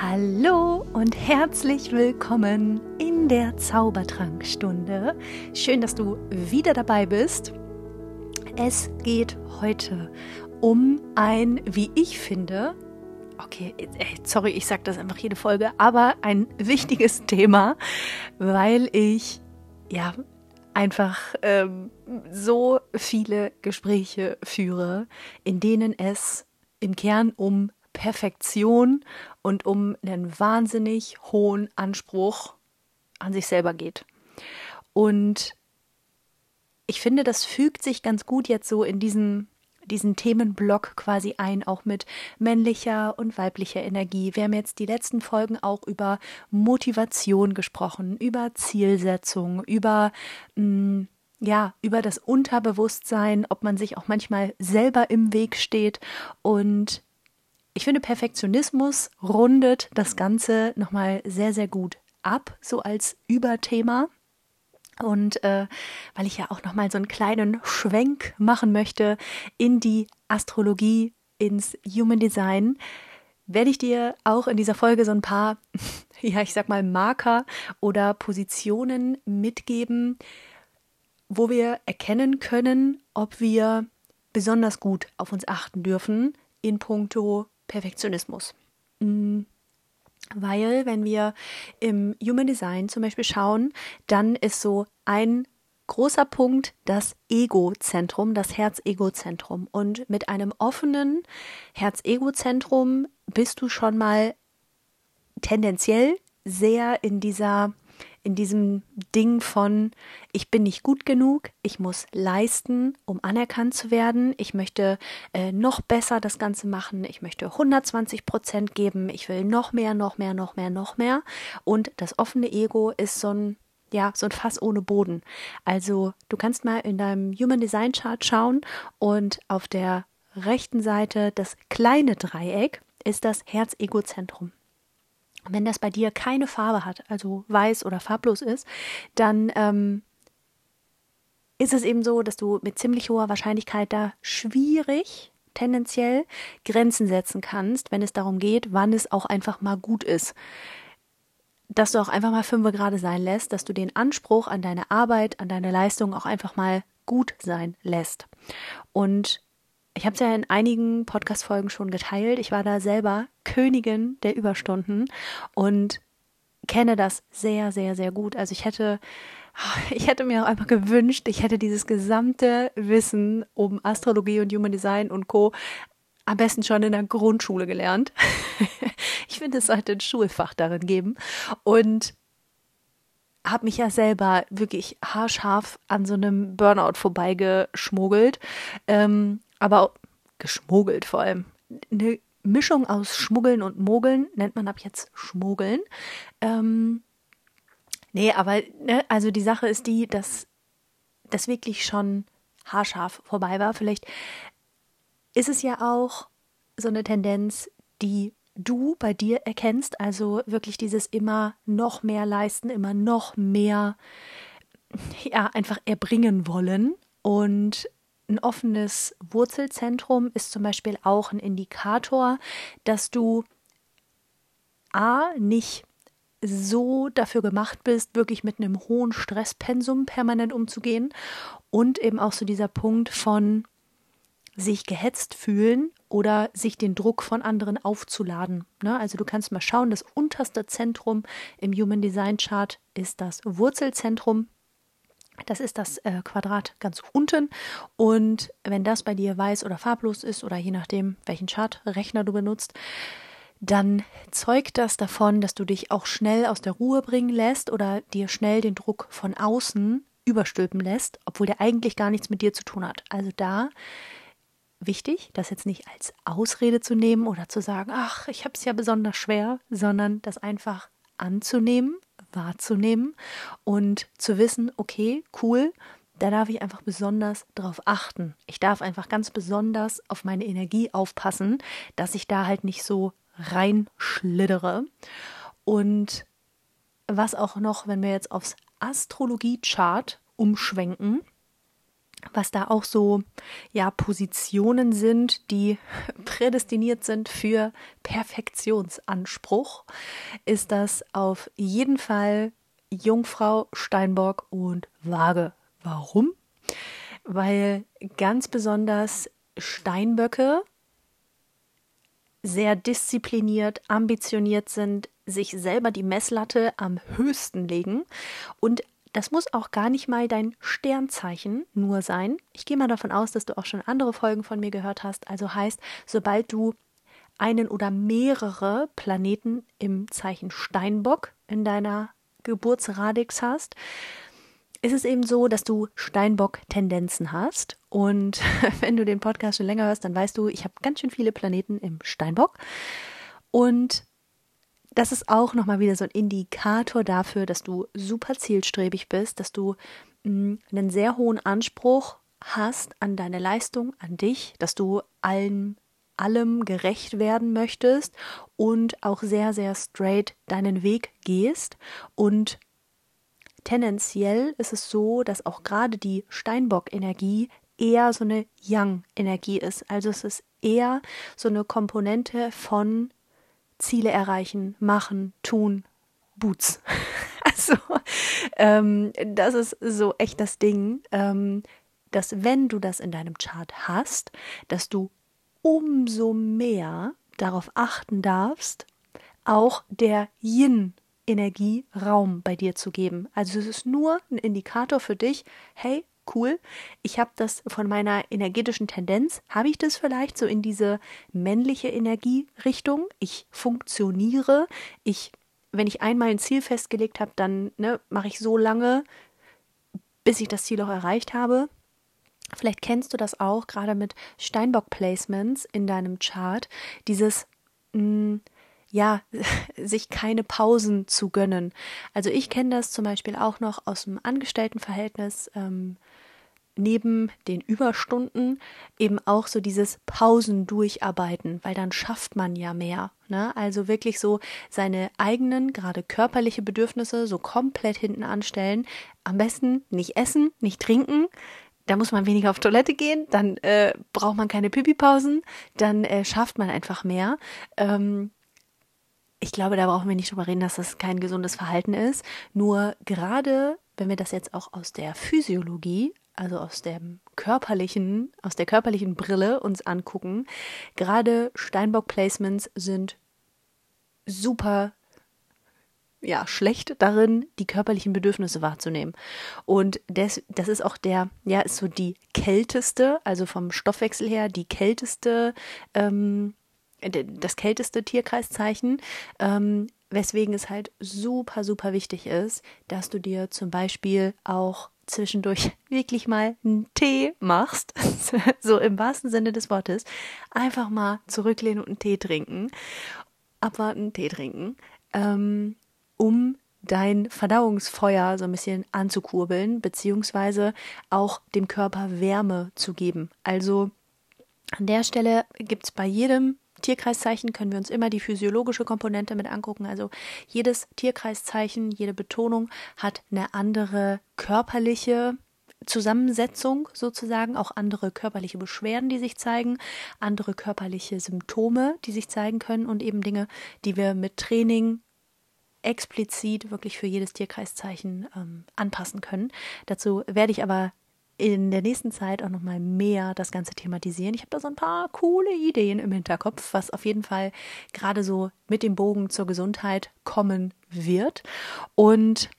Hallo und herzlich willkommen in der Zaubertrankstunde. Schön, dass du wieder dabei bist. Es geht heute um ein, wie ich finde, okay, sorry, ich sage das einfach jede Folge, aber ein wichtiges Thema, weil ich ja einfach ähm, so viele Gespräche führe, in denen es im Kern um Perfektion und um einen wahnsinnig hohen Anspruch an sich selber geht. Und ich finde, das fügt sich ganz gut jetzt so in diesen diesen Themenblock quasi ein, auch mit männlicher und weiblicher Energie. Wir haben jetzt die letzten Folgen auch über Motivation gesprochen, über Zielsetzung, über mh, mm, ja, über das Unterbewusstsein, ob man sich auch manchmal selber im Weg steht und ich finde, Perfektionismus rundet das Ganze nochmal sehr, sehr gut ab, so als Überthema. Und äh, weil ich ja auch nochmal so einen kleinen Schwenk machen möchte in die Astrologie, ins Human Design, werde ich dir auch in dieser Folge so ein paar, ja, ich sag mal, Marker oder Positionen mitgeben, wo wir erkennen können, ob wir besonders gut auf uns achten dürfen in puncto Perfektionismus. Mm, weil, wenn wir im Human Design zum Beispiel schauen, dann ist so ein großer Punkt das Ego-Zentrum, das Herz-Ego-Zentrum. Und mit einem offenen Herz-Ego-Zentrum bist du schon mal tendenziell sehr in dieser in diesem Ding von, ich bin nicht gut genug, ich muss leisten, um anerkannt zu werden, ich möchte äh, noch besser das Ganze machen, ich möchte 120 Prozent geben, ich will noch mehr, noch mehr, noch mehr, noch mehr. Und das offene Ego ist so ein ja, so ein Fass ohne Boden. Also du kannst mal in deinem Human Design Chart schauen und auf der rechten Seite das kleine Dreieck ist das Herz-Ego-Zentrum. Wenn das bei dir keine Farbe hat, also weiß oder farblos ist, dann ähm, ist es eben so, dass du mit ziemlich hoher Wahrscheinlichkeit da schwierig tendenziell Grenzen setzen kannst, wenn es darum geht, wann es auch einfach mal gut ist. Dass du auch einfach mal fünf gerade sein lässt, dass du den Anspruch an deine Arbeit, an deine Leistung auch einfach mal gut sein lässt. Und ich habe es ja in einigen Podcast-Folgen schon geteilt. Ich war da selber Königin der Überstunden und kenne das sehr, sehr, sehr gut. Also ich hätte, ich hätte mir auch einfach gewünscht, ich hätte dieses gesamte Wissen um Astrologie und Human Design und Co. am besten schon in der Grundschule gelernt. ich finde, es sollte ein Schulfach darin geben. Und habe mich ja selber wirklich haarscharf an so einem Burnout vorbeigeschmuggelt. Ähm, aber geschmuggelt vor allem. Eine Mischung aus Schmuggeln und Mogeln nennt man ab jetzt Schmuggeln. Ähm, nee, aber ne, also die Sache ist die, dass das wirklich schon haarscharf vorbei war. Vielleicht ist es ja auch so eine Tendenz, die du bei dir erkennst, also wirklich dieses immer noch mehr leisten, immer noch mehr, ja, einfach erbringen wollen und ein offenes Wurzelzentrum ist zum Beispiel auch ein Indikator, dass du A nicht so dafür gemacht bist, wirklich mit einem hohen Stresspensum permanent umzugehen und eben auch so dieser Punkt von sich gehetzt fühlen oder sich den Druck von anderen aufzuladen. Ne? Also du kannst mal schauen, das unterste Zentrum im Human Design Chart ist das Wurzelzentrum. Das ist das äh, Quadrat ganz unten. Und wenn das bei dir weiß oder farblos ist oder je nachdem, welchen Chartrechner du benutzt, dann zeugt das davon, dass du dich auch schnell aus der Ruhe bringen lässt oder dir schnell den Druck von außen überstülpen lässt, obwohl der eigentlich gar nichts mit dir zu tun hat. Also da wichtig, das jetzt nicht als Ausrede zu nehmen oder zu sagen, ach, ich habe es ja besonders schwer, sondern das einfach anzunehmen wahrzunehmen und zu wissen, okay, cool, da darf ich einfach besonders drauf achten. Ich darf einfach ganz besonders auf meine Energie aufpassen, dass ich da halt nicht so reinschliddere. Und was auch noch, wenn wir jetzt aufs Astrologie-Chart umschwenken, was da auch so ja Positionen sind, die prädestiniert sind für Perfektionsanspruch, ist das auf jeden Fall Jungfrau, Steinbock und Waage. Warum? Weil ganz besonders Steinböcke sehr diszipliniert, ambitioniert sind, sich selber die Messlatte am höchsten legen und das muss auch gar nicht mal dein Sternzeichen nur sein. Ich gehe mal davon aus, dass du auch schon andere Folgen von mir gehört hast. Also heißt, sobald du einen oder mehrere Planeten im Zeichen Steinbock in deiner Geburtsradix hast, ist es eben so, dass du Steinbock-Tendenzen hast. Und wenn du den Podcast schon länger hörst, dann weißt du, ich habe ganz schön viele Planeten im Steinbock. Und das ist auch nochmal wieder so ein Indikator dafür, dass du super zielstrebig bist, dass du mh, mm, einen sehr hohen Anspruch hast an deine Leistung, an dich, dass du allen allem gerecht werden möchtest und auch sehr, sehr straight deinen Weg gehst. Und tendenziell ist es so, dass auch gerade die Steinbock-Energie eher so eine Yang-Energie ist. Also es ist eher so eine Komponente von Ziele erreichen, machen, tun, Boots. also ähm, das ist so echt das Ding, ähm, dass wenn du das in deinem Chart hast, dass du umso mehr darauf achten darfst, auch der Yin-Energie Raum bei dir zu geben. Also es ist nur ein Indikator für dich, hey, cool, ich habe das von meiner energetischen Tendenz, habe ich das vielleicht so in diese männliche Energierichtung. Ich funktioniere, ich, wenn ich einmal ein Ziel festgelegt habe, dann ne, mache ich so lange, bis ich das Ziel auch erreicht habe. Vielleicht kennst du das auch, gerade mit Steinbock-Placements in deinem Chart, dieses, mh, mm, ja, sich keine Pausen zu gönnen. Also ich kenne das zum Beispiel auch noch aus dem Angestelltenverhältnis. Ähm, neben den Überstunden eben auch so dieses Pausen durcharbeiten, weil dann schafft man ja mehr. Ne? Also wirklich so seine eigenen, gerade körperliche Bedürfnisse so komplett hinten anstellen. Am besten nicht essen, nicht trinken, da muss man weniger auf Toilette gehen, dann äh, braucht man keine Pipi-Pausen, dann äh, schafft man einfach mehr. Ähm, ich glaube, da brauchen wir nicht drüber reden, dass das kein gesundes Verhalten ist. Nur gerade, wenn wir das jetzt auch aus der Physiologie, also aus dem körperlichen, aus der körperlichen Brille uns angucken, gerade Steinbock-Placements sind super ja, schlecht darin, die körperlichen Bedürfnisse wahrzunehmen. Und das, das ist auch der, ja, ist so die kälteste, also vom Stoffwechsel her, die kälteste, ähm, das kälteste Tierkreiszeichen, ähm, weswegen es halt super, super wichtig ist, dass du dir zum Beispiel auch zwischendurch wirklich mal einen Tee machst, so im wahrsten Sinne des Wortes, einfach mal zurücklehnen und einen Tee trinken, abwarten, Tee trinken, ähm, um dein Verdauungsfeuer so ein bisschen anzukurbeln, beziehungsweise auch dem Körper Wärme zu geben. Also an der Stelle gibt es bei jedem Tierkreiszeichen können wir uns immer die physiologische Komponente mit angucken. Also jedes Tierkreiszeichen, jede Betonung hat eine andere körperliche Zusammensetzung sozusagen, auch andere körperliche Beschwerden, die sich zeigen, andere körperliche Symptome, die sich zeigen können und eben Dinge, die wir mit Training explizit wirklich für jedes Tierkreiszeichen ähm, anpassen können. Dazu werde ich aber in der nächsten Zeit auch nochmal mehr das Ganze thematisieren. Ich habe da so ein paar coole Ideen im Hinterkopf, was auf jeden Fall gerade so mit dem Bogen zur Gesundheit kommen wird. Und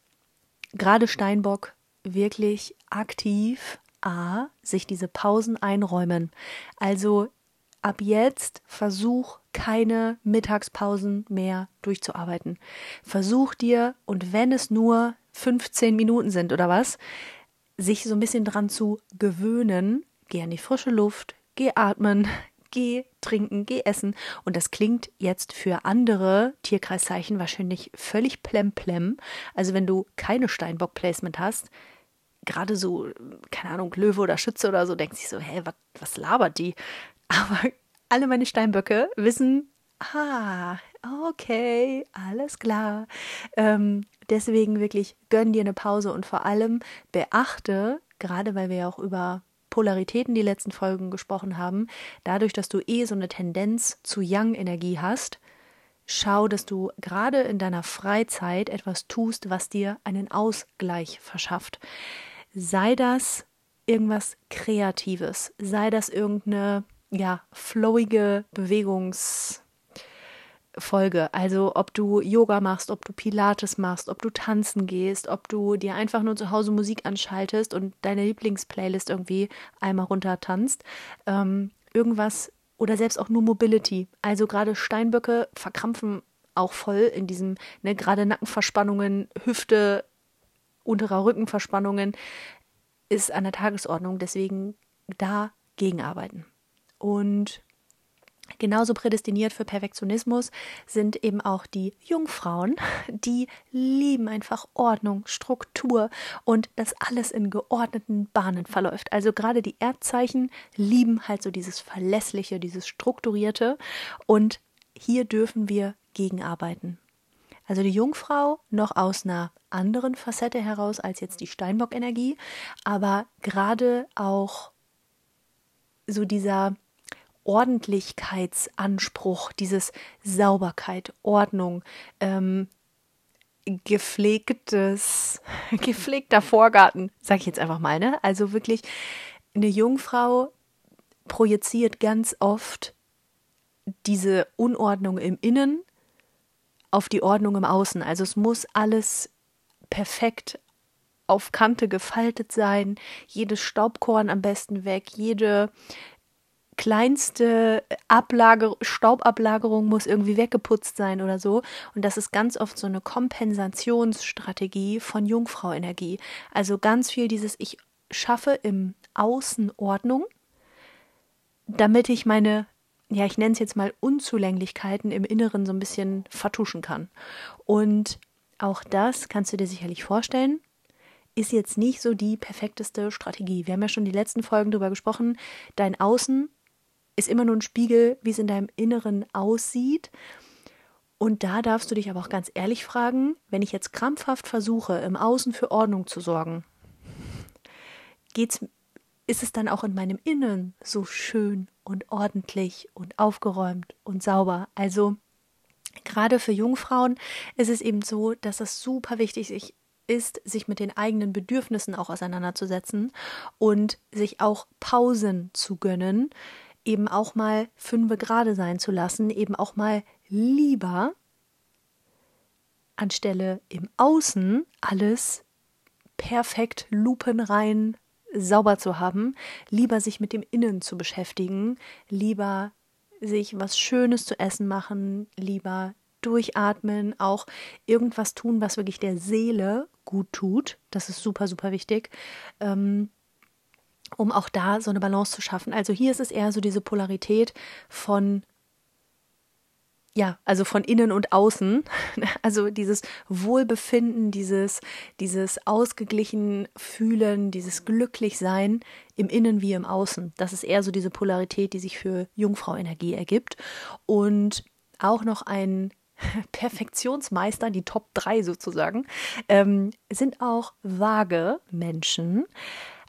gerade Steinbock wirklich aktiv A, sich diese Pausen einräumen. Also ab jetzt versuch keine Mittagspausen mehr durchzuarbeiten. Versuch dir, und wenn es nur 15 Minuten sind oder was, sich so ein bisschen dran zu gewöhnen, geh an die frische Luft, geh atmen, geh trinken, geh essen. Und das klingt jetzt für andere Tierkreiszeichen wahrscheinlich völlig plemplem. Also wenn du keine Steinbock-Placement hast, gerade so, keine Ahnung, Löwe oder Schütze oder so, denkst du so, hä, was, was labert die? Aber alle meine Steinböcke wissen, ah, okay, alles klar. Ähm, deswegen wirklich gönn dir eine Pause und vor allem beachte, gerade weil wir ja auch über Polaritäten die letzten Folgen gesprochen haben, dadurch, dass du eh so eine Tendenz zu Yang-Energie hast, schau, dass du gerade in deiner Freizeit etwas tust, was dir einen Ausgleich verschafft. Sei das irgendwas Kreatives, sei das irgendeine ja, flowige Bewegungs- Folge. Also ob du Yoga machst, ob du Pilates machst, ob du tanzen gehst, ob du dir einfach nur zu Hause Musik anschaltest und deine Lieblingsplaylist irgendwie einmal runter tanzt. Ähm, irgendwas oder selbst auch nur Mobility. Also gerade Steinböcke verkrampfen auch voll in diesem, ne, gerade Nackenverspannungen, Hüfte, unterer Rückenverspannungen ist an der Tagesordnung. Deswegen da gegenarbeiten. Und Genauso prädestiniert für Perfektionismus sind eben auch die Jungfrauen, die lieben einfach Ordnung, Struktur und dass alles in geordneten Bahnen verläuft. Also gerade die Erdzeichen lieben halt so dieses Verlässliche, dieses Strukturierte und hier dürfen wir gegenarbeiten. Also die Jungfrau noch aus einer anderen Facette heraus als jetzt die Steinbock-Energie, aber gerade auch so dieser Ordentlichkeitsanspruch, dieses Sauberkeit, Ordnung, ähm, gepflegtes, gepflegter Vorgarten, sag ich jetzt einfach mal, ne? Also wirklich, eine Jungfrau projiziert ganz oft diese Unordnung im Innen auf die Ordnung im Außen. Also es muss alles perfekt auf Kante gefaltet sein, jedes Staubkorn am besten weg, jede kleinste Ablager Staubablagerung muss irgendwie weggeputzt sein oder so. Und das ist ganz oft so eine Kompensationsstrategie von Jungfrauenergie. Also ganz viel dieses, ich schaffe im Außen Ordnung, damit ich meine, ja, ich nenne es jetzt mal Unzulänglichkeiten im Inneren so ein bisschen vertuschen kann. Und auch das kannst du dir sicherlich vorstellen, ist jetzt nicht so die perfekteste Strategie. Wir haben ja schon die letzten Folgen darüber gesprochen. Dein Außen ist immer nur ein Spiegel, wie es in deinem Inneren aussieht. Und da darfst du dich aber auch ganz ehrlich fragen, wenn ich jetzt krampfhaft versuche, im Außen für Ordnung zu sorgen, geht's, ist es dann auch in meinem Innen so schön und ordentlich und aufgeräumt und sauber? Also gerade für Jungfrauen ist es eben so, dass es super wichtig ist, sich mit den eigenen Bedürfnissen auch auseinanderzusetzen und sich auch Pausen zu gönnen, eben auch mal fünfe gerade sein zu lassen, eben auch mal lieber anstelle im Außen alles perfekt lupenrein sauber zu haben, lieber sich mit dem Innen zu beschäftigen, lieber sich was Schönes zu essen machen, lieber durchatmen, auch irgendwas tun, was wirklich der Seele gut tut. Das ist super, super wichtig. Ähm, um auch da so eine Balance zu schaffen. Also hier ist es eher so diese Polarität von ja, also von innen und außen, also dieses Wohlbefinden, dieses, dieses ausgeglichen fühlen, dieses glücklich sein im Innen wie im Außen. Das ist eher so diese Polarität, die sich für Jungfrau-Energie ergibt. Und auch noch ein Perfektionsmeister, die Top 3 sozusagen, ähm, sind auch vage Menschen.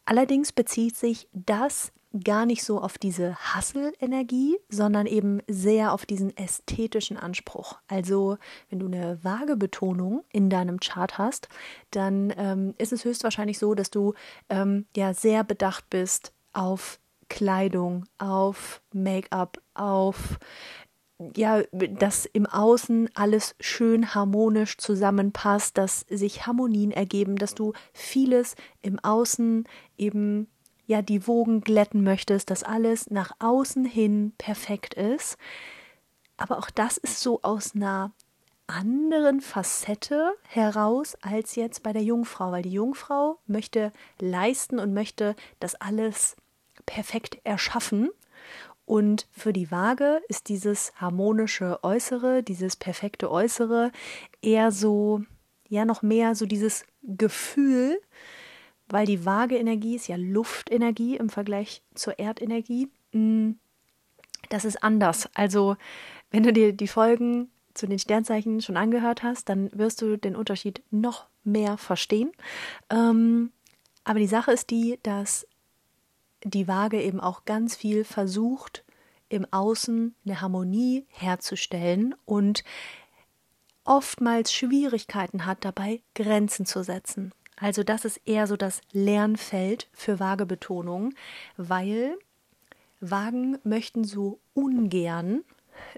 Allerdings bezieht sich das gar nicht so auf diese Hassel-Energie, sondern eben sehr auf diesen ästhetischen Anspruch. Also, wenn du eine vage Betonung in deinem Chart hast, dann ähm, ist es höchstwahrscheinlich so, dass du ähm, ja sehr bedacht bist auf Kleidung, auf Make-up, auf ja, dass im Außen alles schön harmonisch zusammenpasst, dass sich Harmonien ergeben, dass du vieles im Außen eben ja die Wogen glätten möchtest, dass alles nach außen hin perfekt ist. Aber auch das ist so aus einer anderen Facette heraus als jetzt bei der Jungfrau, weil die Jungfrau möchte leisten und möchte das alles perfekt erschaffen und für die Waage ist dieses harmonische Äußere, dieses perfekte Äußere eher so, ja, noch mehr so dieses Gefühl, weil die Waage-Energie ist ja Luftenergie im Vergleich zur Erdenergie. Mm, das ist anders. Also, wenn du dir die Folgen zu den Sternzeichen schon angehört hast, dann wirst du den Unterschied noch mehr verstehen. Ähm, aber die Sache ist die, dass die Waage eben auch ganz viel versucht, im Außen eine Harmonie herzustellen und oftmals Schwierigkeiten hat dabei, Grenzen zu setzen. Also das ist eher so das Lernfeld für Waagebetonung, weil Wagen möchten so ungern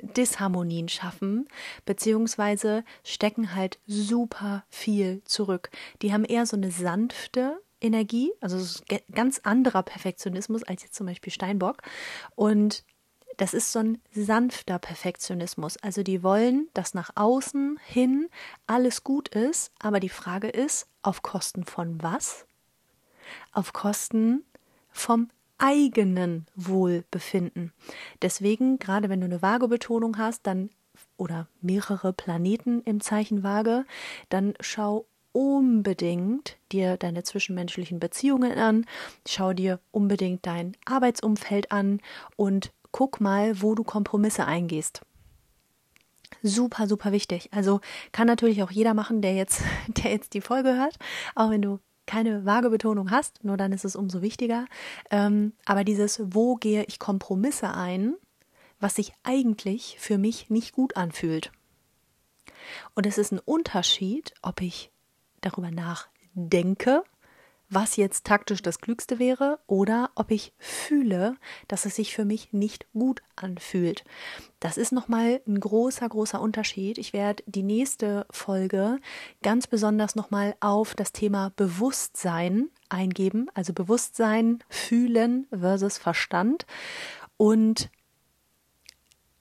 Disharmonien schaffen, beziehungsweise stecken halt super viel zurück. Die haben eher so eine sanfte Energie, also ganz anderer Perfektionismus als jetzt zum Beispiel Steinbock. Und das ist so ein sanfter Perfektionismus. Also die wollen, dass nach außen hin alles gut ist, aber die Frage ist, auf Kosten von was? Auf Kosten vom eigenen Wohlbefinden. Deswegen, gerade wenn du eine Waagebetonung hast, dann oder mehrere Planeten im Zeichen Waage, dann schau unbedingt dir deine zwischenmenschlichen Beziehungen an, schau dir unbedingt dein Arbeitsumfeld an und guck mal, wo du Kompromisse eingehst. Super, super wichtig. Also kann natürlich auch jeder machen, der jetzt, der jetzt die Folge hört, auch wenn du keine vage Betonung hast, nur dann ist es umso wichtiger. Ähm, aber dieses, wo gehe ich Kompromisse ein, was sich eigentlich für mich nicht gut anfühlt. Und es ist ein Unterschied, ob ich darüber nachdenke was jetzt taktisch das Klügste wäre oder ob ich fühle, dass es sich für mich nicht gut anfühlt. Das ist nochmal ein großer, großer Unterschied. Ich werde die nächste Folge ganz besonders nochmal auf das Thema Bewusstsein eingeben, also Bewusstsein, Fühlen versus Verstand. Und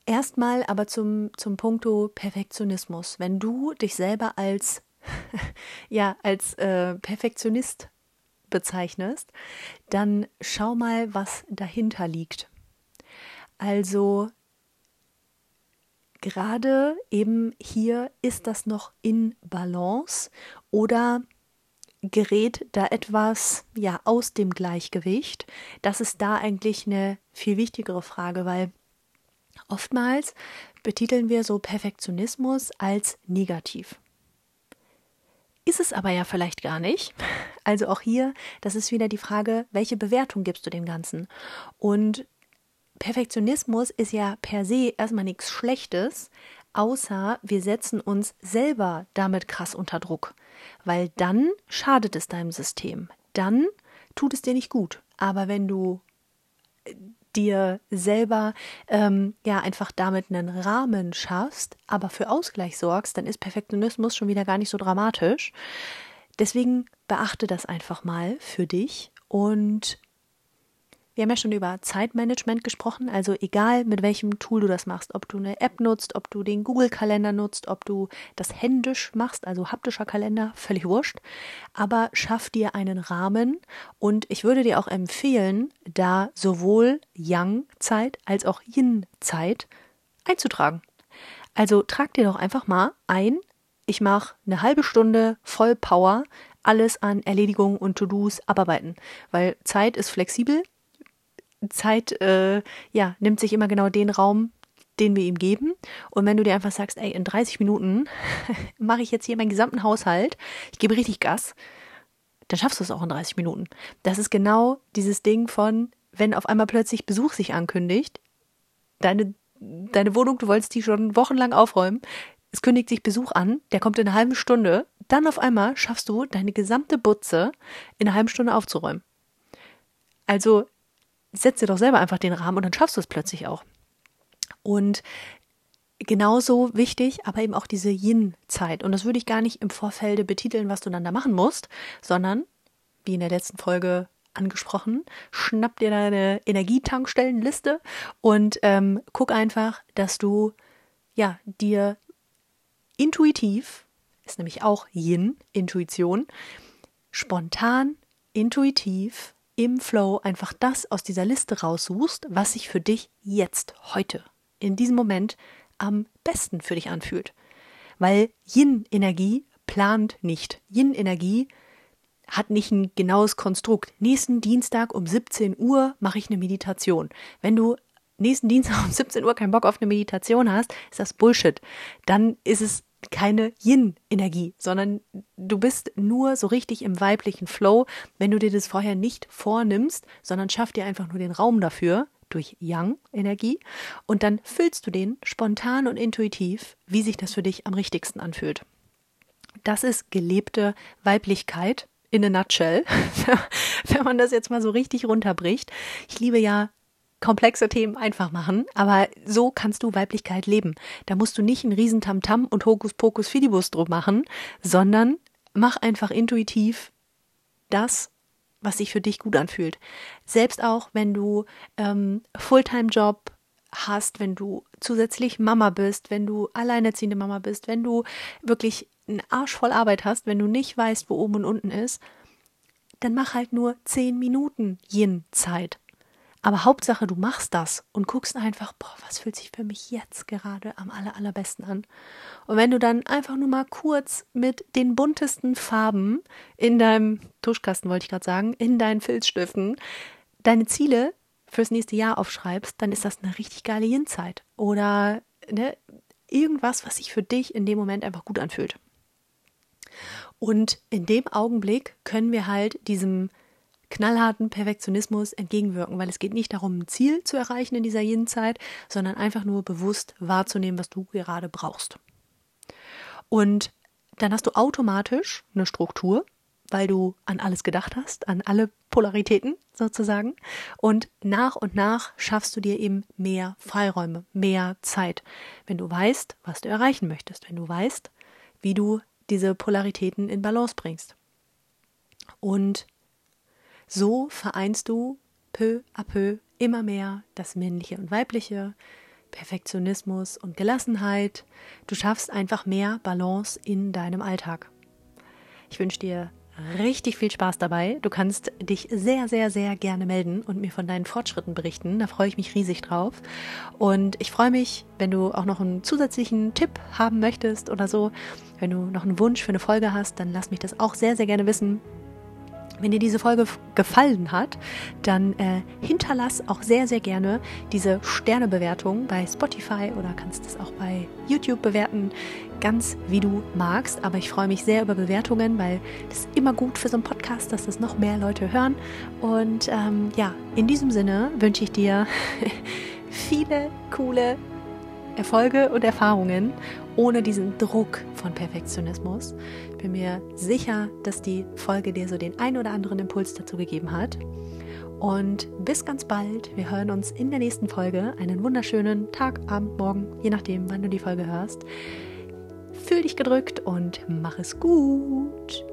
erstmal aber zum, zum Punkto Perfektionismus. Wenn du dich selber als ja, als äh, Perfektionist bezeichnest, dann schau mal, was dahinter liegt. Also gerade eben hier ist das noch in Balance oder gerät da etwas ja aus dem Gleichgewicht? Das ist da eigentlich eine viel wichtigere Frage, weil oftmals betiteln wir so Perfektionismus als negativ. Ist es aber ja vielleicht gar nicht. Also auch hier, das ist wieder die Frage, welche Bewertung gibst du dem Ganzen? Und Perfektionismus ist ja per se erstmal nichts Schlechtes, außer wir setzen uns selber damit krass unter Druck, weil dann schadet es deinem System. Dann tut es dir nicht gut. Aber wenn du dir selber ähm, ja einfach damit einen Rahmen schaffst, aber für Ausgleich sorgst, dann ist Perfektionismus schon wieder gar nicht so dramatisch. Deswegen beachte das einfach mal für dich und wir haben ja schon über Zeitmanagement gesprochen, also egal mit welchem Tool du das machst, ob du eine App nutzt, ob du den Google-Kalender nutzt, ob du das händisch machst, also haptischer Kalender, völlig wurscht, aber schaff dir einen Rahmen und ich würde dir auch empfehlen, da sowohl Yang-Zeit als auch Yin-Zeit einzutragen. Also trag dir doch einfach mal ein, ich mache eine halbe Stunde voll Power, alles an Erledigungen und To-Dos abarbeiten, weil Zeit ist flexibel, Zeit äh, ja, nimmt sich immer genau den Raum, den wir ihm geben. Und wenn du dir einfach sagst, ey, in 30 Minuten mache ich jetzt hier meinen gesamten Haushalt, ich gebe richtig Gas, dann schaffst du es auch in 30 Minuten. Das ist genau dieses Ding von, wenn auf einmal plötzlich Besuch sich ankündigt, deine, deine Wohnung, du wolltest die schon wochenlang aufräumen, es kündigt sich Besuch an, der kommt in einer halben Stunde, dann auf einmal schaffst du deine gesamte Butze in einer halben Stunde aufzuräumen. Also setz dir doch selber einfach den Rahmen und dann schaffst du es plötzlich auch. Und genauso wichtig, aber eben auch diese Yin-Zeit. Und das würde ich gar nicht im Vorfelde betiteln, was du dann da machen musst, sondern, wie in der letzten Folge angesprochen, schnapp dir deine Energietankstellenliste und ähm, guck einfach, dass du ja dir intuitiv, ist nämlich auch Yin, Intuition, spontan, intuitiv im Flow einfach das aus dieser Liste raussuchst, was sich für dich jetzt, heute, in diesem Moment am besten für dich anfühlt. Weil Yin-Energie plant nicht. Yin-Energie hat nicht ein genaues Konstrukt. Nächsten Dienstag um 17 Uhr mache ich eine Meditation. Wenn du nächsten Dienstag um 17 Uhr keinen Bock auf eine Meditation hast, ist das Bullshit. Dann ist es keine Yin-Energie, sondern du bist nur so richtig im weiblichen Flow, wenn du dir das vorher nicht vornimmst, sondern schaff dir einfach nur den Raum dafür durch Yang-Energie und dann füllst du den spontan und intuitiv, wie sich das für dich am richtigsten anfühlt. Das ist gelebte Weiblichkeit in a nutshell, wenn man das jetzt mal so richtig runterbricht. Ich liebe ja komplexe Themen einfach machen, aber so kannst du Weiblichkeit leben. Da musst du nicht einen riesen Tamtam und Hokuspokus Fidibus drum machen, sondern mach einfach intuitiv das, was sich für dich gut anfühlt. Selbst auch, wenn du ähm, Fulltime-Job hast, wenn du zusätzlich Mama bist, wenn du alleinerziehende Mama bist, wenn du wirklich einen Arsch voll Arbeit hast, wenn du nicht weißt, wo oben und unten ist, dann mach halt nur zehn Minuten Yin-Zeit. Aber Hauptsache, du machst das und guckst einfach, boah, was fühlt sich für mich jetzt gerade am aller, allerbesten an. Und wenn du dann einfach nur mal kurz mit den buntesten Farben in deinem Tuschkasten, wollte ich gerade sagen, in deinen Filzstiften, deine Ziele fürs nächste Jahr aufschreibst, dann ist das eine richtig geile Yin-Zeit. Oder ne, irgendwas, was sich für dich in dem Moment einfach gut anfühlt. Und in dem Augenblick können wir halt diesem knallharten Perfektionismus entgegenwirken, weil es geht nicht darum, ein Ziel zu erreichen in dieser Yin-Zeit, sondern einfach nur bewusst wahrzunehmen, was du gerade brauchst. Und dann hast du automatisch eine Struktur, weil du an alles gedacht hast, an alle Polaritäten sozusagen. Und nach und nach schaffst du dir eben mehr Freiräume, mehr Zeit, wenn du weißt, was du erreichen möchtest, wenn du weißt, wie du diese Polaritäten in Balance bringst. Und so vereinst du peu à peu immer mehr das Männliche und Weibliche, Perfektionismus und Gelassenheit. Du schaffst einfach mehr Balance in deinem Alltag. Ich wünsche dir richtig viel Spaß dabei. Du kannst dich sehr, sehr, sehr gerne melden und mir von deinen Fortschritten berichten. Da freue ich mich riesig drauf. Und ich freue mich, wenn du auch noch einen zusätzlichen Tipp haben möchtest oder so. Wenn du noch einen Wunsch für eine Folge hast, dann lass mich das auch sehr, sehr gerne wissen. Wenn dir diese Folge gefallen hat, dann äh, hinterlass auch sehr, sehr gerne diese Sternebewertung bei Spotify oder kannst es auch bei YouTube bewerten, ganz wie du magst. Aber ich freue mich sehr über Bewertungen, weil das ist immer gut für so einen Podcast, dass das noch mehr Leute hören. Und ähm, ja, in diesem Sinne wünsche ich dir viele coole Erfolge und Erfahrungen ohne diesen Druck von Perfektionismus. Ich bin mir sicher, dass die Folge dir so den ein oder anderen Impuls dazu gegeben hat. Und bis ganz bald. Wir hören uns in der nächsten Folge. Einen wunderschönen Tag, Abend, Morgen, je nachdem, wann du die Folge hörst. Fühl dich gedrückt und mach es gut.